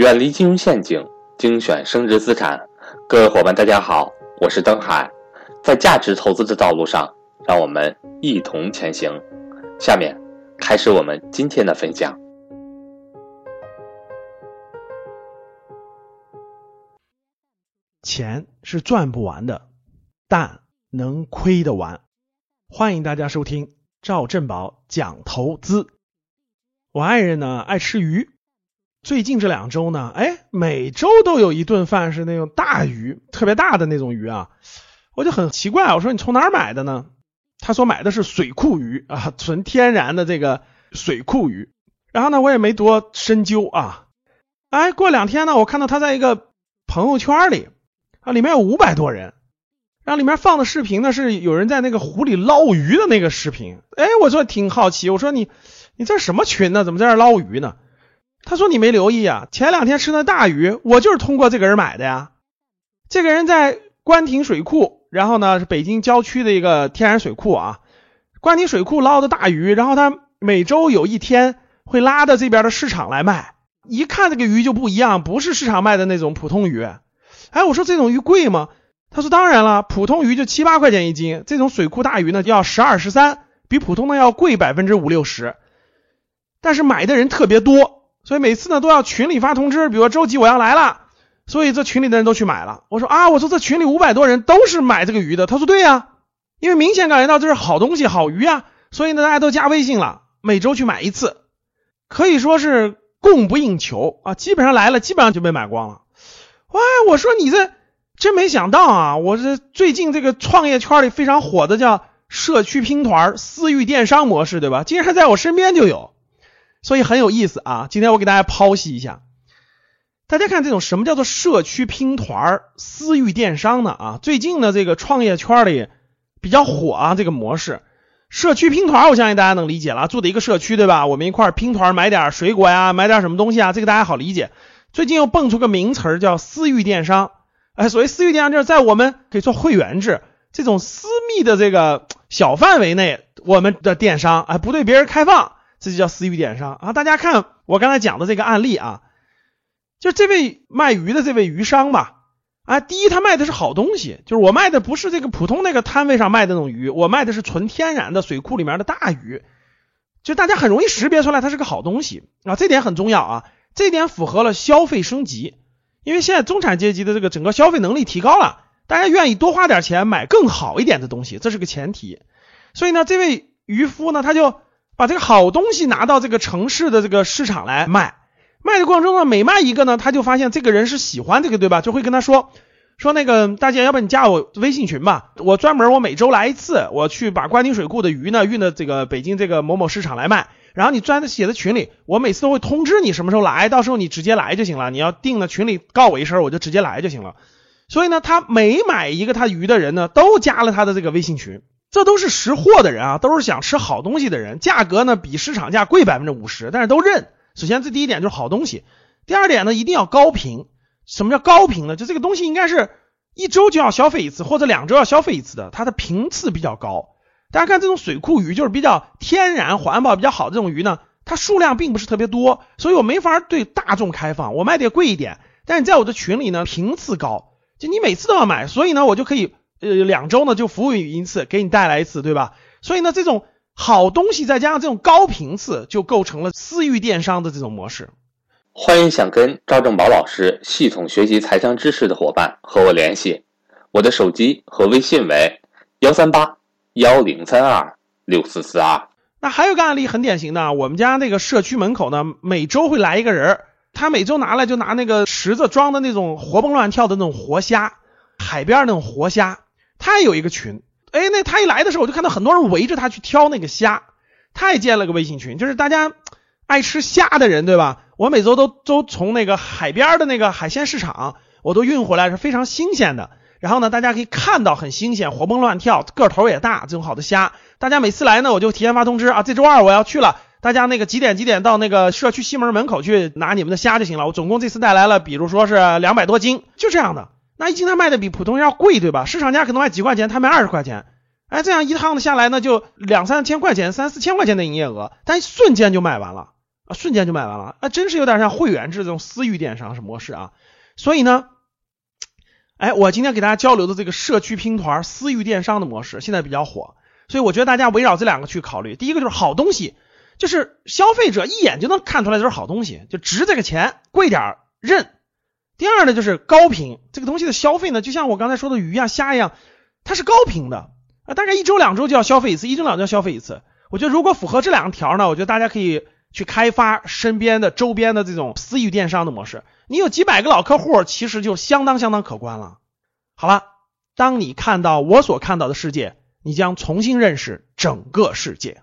远离金融陷阱，精选升值资产。各位伙伴，大家好，我是登海。在价值投资的道路上，让我们一同前行。下面开始我们今天的分享。钱是赚不完的，但能亏得完。欢迎大家收听赵振宝讲投资。我爱人呢爱吃鱼，最近这两周呢，哎，每周都有一顿饭是那种大鱼，特别大的那种鱼啊，我就很奇怪，我说你从哪儿买的呢？他说买的是水库鱼啊，纯天然的这个水库鱼。然后呢，我也没多深究啊。哎，过两天呢，我看到他在一个朋友圈里啊，里面有五百多人，然后里面放的视频呢是有人在那个湖里捞鱼的那个视频。哎，我说挺好奇，我说你。你这什么群呢？怎么在这捞鱼呢？他说你没留意啊，前两天吃的大鱼，我就是通过这个人买的呀。这个人在官亭水库，然后呢是北京郊区的一个天然水库啊。官亭水库捞的大鱼，然后他每周有一天会拉到这边的市场来卖。一看这个鱼就不一样，不是市场卖的那种普通鱼。哎，我说这种鱼贵吗？他说当然了，普通鱼就七八块钱一斤，这种水库大鱼呢要十二十三，比普通的要贵百分之五六十。但是买的人特别多，所以每次呢都要群里发通知，比如说周几我要来了，所以这群里的人都去买了。我说啊，我说这群里五百多人都是买这个鱼的。他说对呀，因为明显感觉到这是好东西、好鱼啊，所以呢大家都加微信了，每周去买一次，可以说是供不应求啊，基本上来了，基本上就被买光了。哇，我说你这真没想到啊，我这最近这个创业圈里非常火的叫社区拼团、私域电商模式，对吧？竟然在我身边就有。所以很有意思啊！今天我给大家剖析一下，大家看这种什么叫做社区拼团、私域电商呢？啊，最近呢这个创业圈里比较火啊，这个模式，社区拼团，我相信大家能理解了，住的一个社区对吧？我们一块拼团买点水果呀，买点什么东西啊，这个大家好理解。最近又蹦出个名词儿叫私域电商，哎，所谓私域电商就是在我们可以做会员制这种私密的这个小范围内，我们的电商哎不对别人开放。这就叫私域电商啊！大家看我刚才讲的这个案例啊，就这位卖鱼的这位鱼商吧，啊，第一他卖的是好东西，就是我卖的不是这个普通那个摊位上卖的那种鱼，我卖的是纯天然的水库里面的大鱼，就大家很容易识别出来它是个好东西啊，这点很重要啊，这点符合了消费升级，因为现在中产阶级的这个整个消费能力提高了，大家愿意多花点钱买更好一点的东西，这是个前提，所以呢，这位渔夫呢，他就。把这个好东西拿到这个城市的这个市场来卖，卖的过程中呢，每卖一个呢，他就发现这个人是喜欢这个，对吧？就会跟他说说那个大姐，要不你加我微信群吧，我专门我每周来一次，我去把关宁水库的鱼呢运到这个北京这个某某市场来卖，然后你专写在群里，我每次都会通知你什么时候来，到时候你直接来就行了。你要定了群里告我一声，我就直接来就行了。所以呢，他每买一个他鱼的人呢，都加了他的这个微信群。这都是识货的人啊，都是想吃好东西的人，价格呢比市场价贵百分之五十，但是都认。首先，这第一点就是好东西。第二点呢，一定要高频。什么叫高频呢？就这个东西应该是一周就要消费一次，或者两周要消费一次的，它的频次比较高。大家看这种水库鱼，就是比较天然、环保比较好的这种鱼呢，它数量并不是特别多，所以我没法对大众开放。我卖的也贵一点，但是在我的群里呢，频次高，就你每次都要买，所以呢，我就可以。呃，两周呢就服务一次，给你带来一次，对吧？所以呢，这种好东西再加上这种高频次，就构成了私域电商的这种模式。欢迎想跟赵正宝老师系统学习财商知识的伙伴和我联系，我的手机和微信为幺三八幺零三二六四四二。那还有个案例很典型的，我们家那个社区门口呢，每周会来一个人，他每周拿来就拿那个池子装的那种活蹦乱跳的那种活虾，海边那种活虾。他也有一个群，哎，那他一来的时候，我就看到很多人围着他去挑那个虾。他也建了个微信群，就是大家爱吃虾的人，对吧？我每周都都从那个海边的那个海鲜市场，我都运回来，是非常新鲜的。然后呢，大家可以看到很新鲜，活蹦乱跳，个头也大，这种好的虾。大家每次来呢，我就提前发通知啊，这周二我要去了，大家那个几点几点到那个社区西门门口去拿你们的虾就行了。我总共这次带来了，比如说是两百多斤，就这样的。那一斤他卖的比普通要贵，对吧？市场价可能卖几块钱，他卖二十块钱，哎，这样一趟的下来呢，就两三千块钱、三四千块钱的营业额，但瞬间就卖完了啊，瞬间就卖完了，啊，真是有点像会员制这种私域电商是模式啊。所以呢，哎，我今天给大家交流的这个社区拼团私域电商的模式现在比较火，所以我觉得大家围绕这两个去考虑。第一个就是好东西，就是消费者一眼就能看出来这是好东西，就值这个钱，贵点认。第二呢，就是高频，这个东西的消费呢，就像我刚才说的鱼呀、虾一样，它是高频的啊，大概一周两周就要消费一次，一周两周要消费一次。我觉得如果符合这两条呢，我觉得大家可以去开发身边的周边的这种私域电商的模式。你有几百个老客户，其实就相当相当可观了。好了，当你看到我所看到的世界，你将重新认识整个世界。